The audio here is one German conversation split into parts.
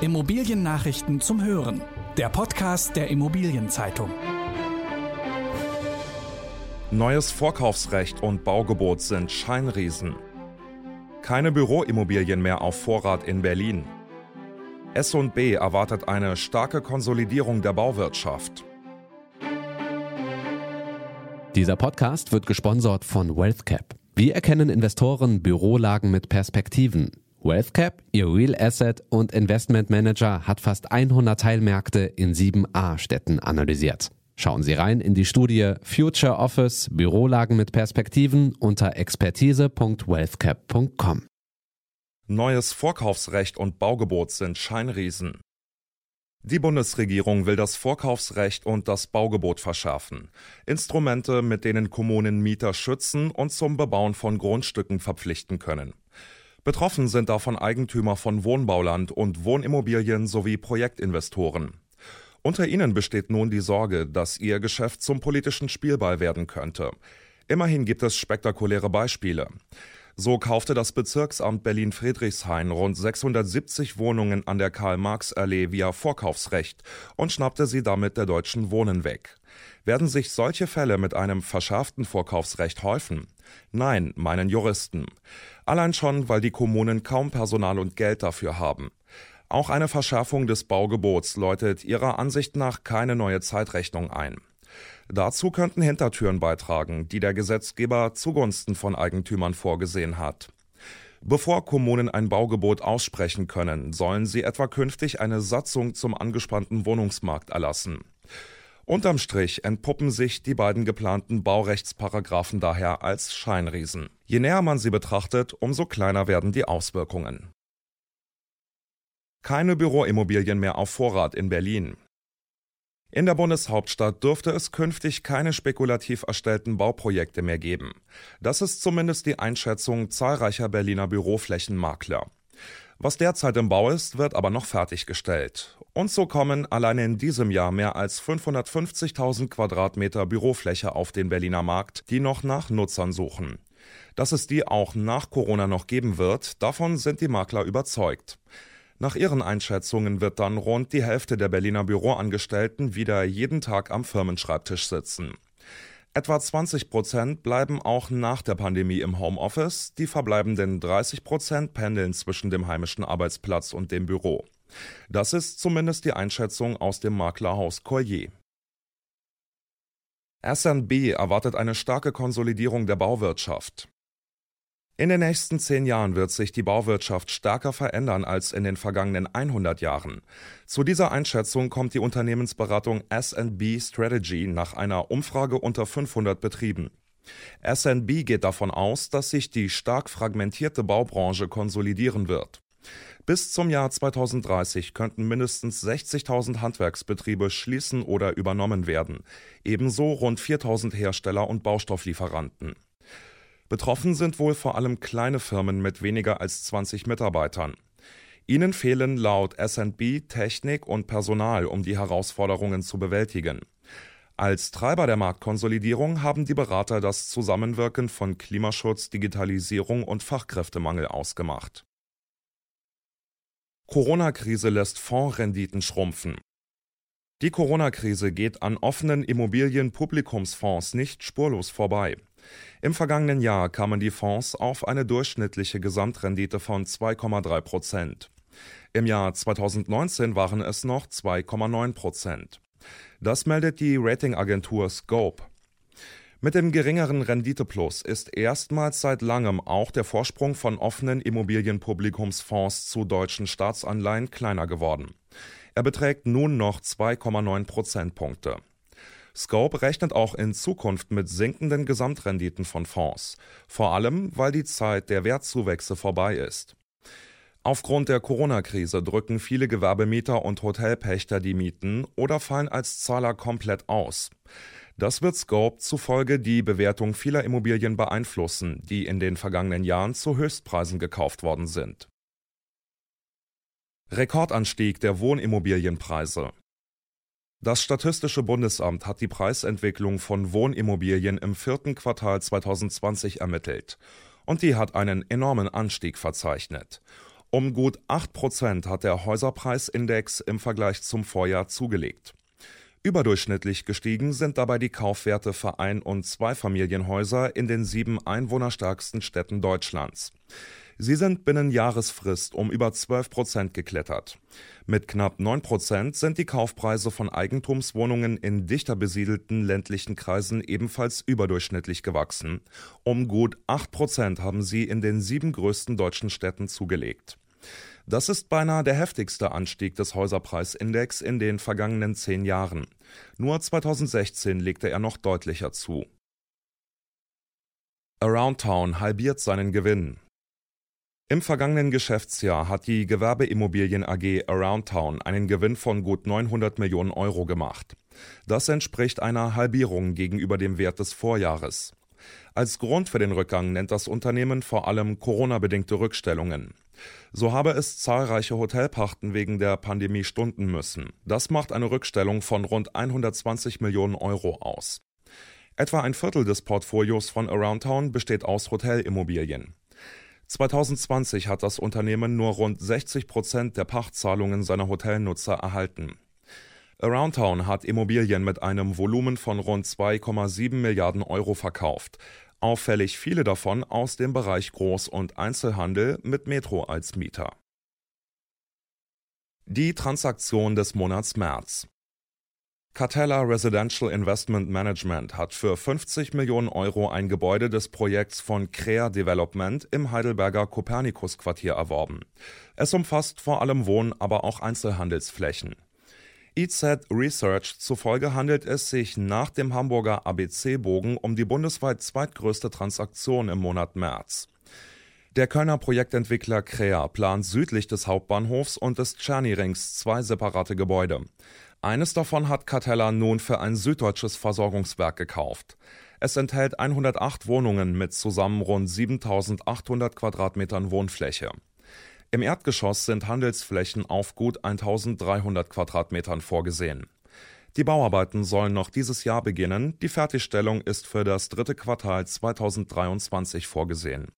Immobiliennachrichten zum Hören. Der Podcast der Immobilienzeitung. Neues Vorkaufsrecht und Baugebot sind Scheinriesen. Keine Büroimmobilien mehr auf Vorrat in Berlin. S&B erwartet eine starke Konsolidierung der Bauwirtschaft. Dieser Podcast wird gesponsert von WealthCap. Wie erkennen Investoren Bürolagen mit Perspektiven? WealthCap, ihr Real Asset und Investment Manager, hat fast 100 Teilmärkte in sieben A-Städten analysiert. Schauen Sie rein in die Studie Future Office Bürolagen mit Perspektiven unter expertise.wealthcap.com. Neues Vorkaufsrecht und Baugebot sind Scheinriesen. Die Bundesregierung will das Vorkaufsrecht und das Baugebot verschärfen. Instrumente, mit denen Kommunen Mieter schützen und zum Bebauen von Grundstücken verpflichten können. Betroffen sind davon Eigentümer von Wohnbauland und Wohnimmobilien sowie Projektinvestoren. Unter ihnen besteht nun die Sorge, dass ihr Geschäft zum politischen Spielball werden könnte. Immerhin gibt es spektakuläre Beispiele. So kaufte das Bezirksamt Berlin-Friedrichshain rund 670 Wohnungen an der Karl-Marx-Allee via Vorkaufsrecht und schnappte sie damit der Deutschen Wohnen weg. Werden sich solche Fälle mit einem verschärften Vorkaufsrecht häufen? Nein, meinen Juristen. Allein schon, weil die Kommunen kaum Personal und Geld dafür haben. Auch eine Verschärfung des Baugebots läutet ihrer Ansicht nach keine neue Zeitrechnung ein. Dazu könnten Hintertüren beitragen, die der Gesetzgeber zugunsten von Eigentümern vorgesehen hat. Bevor Kommunen ein Baugebot aussprechen können, sollen sie etwa künftig eine Satzung zum angespannten Wohnungsmarkt erlassen. Unterm Strich entpuppen sich die beiden geplanten Baurechtsparagraphen daher als Scheinriesen. Je näher man sie betrachtet, umso kleiner werden die Auswirkungen. Keine Büroimmobilien mehr auf Vorrat in Berlin. In der Bundeshauptstadt dürfte es künftig keine spekulativ erstellten Bauprojekte mehr geben. Das ist zumindest die Einschätzung zahlreicher Berliner Büroflächenmakler. Was derzeit im Bau ist, wird aber noch fertiggestellt. Und so kommen alleine in diesem Jahr mehr als 550.000 Quadratmeter Bürofläche auf den Berliner Markt, die noch nach Nutzern suchen. Dass es die auch nach Corona noch geben wird, davon sind die Makler überzeugt. Nach ihren Einschätzungen wird dann rund die Hälfte der Berliner Büroangestellten wieder jeden Tag am Firmenschreibtisch sitzen. Etwa 20 Prozent bleiben auch nach der Pandemie im Homeoffice, die verbleibenden 30 Prozent pendeln zwischen dem heimischen Arbeitsplatz und dem Büro. Das ist zumindest die Einschätzung aus dem Maklerhaus Collier. SNB erwartet eine starke Konsolidierung der Bauwirtschaft. In den nächsten zehn Jahren wird sich die Bauwirtschaft stärker verändern als in den vergangenen 100 Jahren. Zu dieser Einschätzung kommt die Unternehmensberatung SB Strategy nach einer Umfrage unter 500 Betrieben. SNB geht davon aus, dass sich die stark fragmentierte Baubranche konsolidieren wird. Bis zum Jahr 2030 könnten mindestens 60.000 Handwerksbetriebe schließen oder übernommen werden, ebenso rund 4.000 Hersteller und Baustofflieferanten. Betroffen sind wohl vor allem kleine Firmen mit weniger als 20 Mitarbeitern. Ihnen fehlen laut SB Technik und Personal, um die Herausforderungen zu bewältigen. Als Treiber der Marktkonsolidierung haben die Berater das Zusammenwirken von Klimaschutz, Digitalisierung und Fachkräftemangel ausgemacht. Corona-Krise lässt Fondsrenditen schrumpfen. Die Corona-Krise geht an offenen Immobilien-Publikumsfonds nicht spurlos vorbei. Im vergangenen Jahr kamen die Fonds auf eine durchschnittliche Gesamtrendite von 2,3 Prozent. Im Jahr 2019 waren es noch 2,9 Prozent. Das meldet die Ratingagentur Scope. Mit dem geringeren Renditeplus ist erstmals seit langem auch der Vorsprung von offenen Immobilienpublikumsfonds zu deutschen Staatsanleihen kleiner geworden. Er beträgt nun noch 2,9 Prozentpunkte. Scope rechnet auch in Zukunft mit sinkenden Gesamtrenditen von Fonds, vor allem weil die Zeit der Wertzuwächse vorbei ist. Aufgrund der Corona-Krise drücken viele Gewerbemieter und Hotelpächter die Mieten oder fallen als Zahler komplett aus. Das wird Scope zufolge die Bewertung vieler Immobilien beeinflussen, die in den vergangenen Jahren zu Höchstpreisen gekauft worden sind. Rekordanstieg der Wohnimmobilienpreise. Das Statistische Bundesamt hat die Preisentwicklung von Wohnimmobilien im vierten Quartal 2020 ermittelt. Und die hat einen enormen Anstieg verzeichnet. Um gut 8% hat der Häuserpreisindex im Vergleich zum Vorjahr zugelegt. Überdurchschnittlich gestiegen sind dabei die Kaufwerte für Ein- und Zweifamilienhäuser in den sieben einwohnerstärksten Städten Deutschlands. Sie sind binnen Jahresfrist um über 12 Prozent geklettert. Mit knapp 9 Prozent sind die Kaufpreise von Eigentumswohnungen in dichter besiedelten ländlichen Kreisen ebenfalls überdurchschnittlich gewachsen. Um gut 8 Prozent haben sie in den sieben größten deutschen Städten zugelegt. Das ist beinahe der heftigste Anstieg des Häuserpreisindex in den vergangenen zehn Jahren. Nur 2016 legte er noch deutlicher zu. Aroundtown halbiert seinen Gewinn. Im vergangenen Geschäftsjahr hat die Gewerbeimmobilien AG Aroundtown einen Gewinn von gut 900 Millionen Euro gemacht. Das entspricht einer Halbierung gegenüber dem Wert des Vorjahres. Als Grund für den Rückgang nennt das Unternehmen vor allem Corona-bedingte Rückstellungen. So habe es zahlreiche Hotelpachten wegen der Pandemie stunden müssen. Das macht eine Rückstellung von rund 120 Millionen Euro aus. Etwa ein Viertel des Portfolios von Aroundtown besteht aus Hotelimmobilien. 2020 hat das Unternehmen nur rund 60 Prozent der Pachtzahlungen seiner Hotelnutzer erhalten. Aroundtown hat Immobilien mit einem Volumen von rund 2,7 Milliarden Euro verkauft. Auffällig viele davon aus dem Bereich Groß- und Einzelhandel mit Metro als Mieter. Die Transaktion des Monats März. Catella Residential Investment Management hat für 50 Millionen Euro ein Gebäude des Projekts von Crea Development im Heidelberger Kopernikus-Quartier erworben. Es umfasst vor allem Wohn-, aber auch Einzelhandelsflächen. EZ Research zufolge handelt es sich nach dem Hamburger ABC-Bogen um die bundesweit zweitgrößte Transaktion im Monat März. Der Kölner Projektentwickler Crea plant südlich des Hauptbahnhofs und des Czerny-Rings zwei separate Gebäude. Eines davon hat Catella nun für ein süddeutsches Versorgungswerk gekauft. Es enthält 108 Wohnungen mit zusammen rund 7800 Quadratmetern Wohnfläche. Im Erdgeschoss sind Handelsflächen auf gut 1300 Quadratmetern vorgesehen. Die Bauarbeiten sollen noch dieses Jahr beginnen, die Fertigstellung ist für das dritte Quartal 2023 vorgesehen.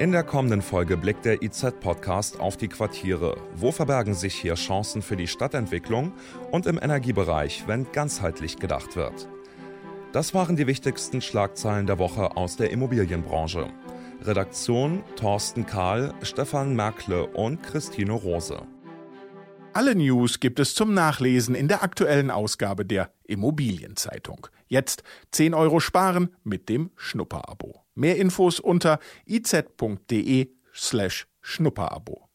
In der kommenden Folge blickt der IZ-Podcast auf die Quartiere. Wo verbergen sich hier Chancen für die Stadtentwicklung und im Energiebereich, wenn ganzheitlich gedacht wird? Das waren die wichtigsten Schlagzeilen der Woche aus der Immobilienbranche. Redaktion Thorsten Kahl, Stefan Merkle und Christine Rose. Alle News gibt es zum Nachlesen in der aktuellen Ausgabe der Immobilienzeitung. Jetzt 10 Euro sparen mit dem Schnupperabo. Mehr Infos unter iz.de slash Schnupperabo.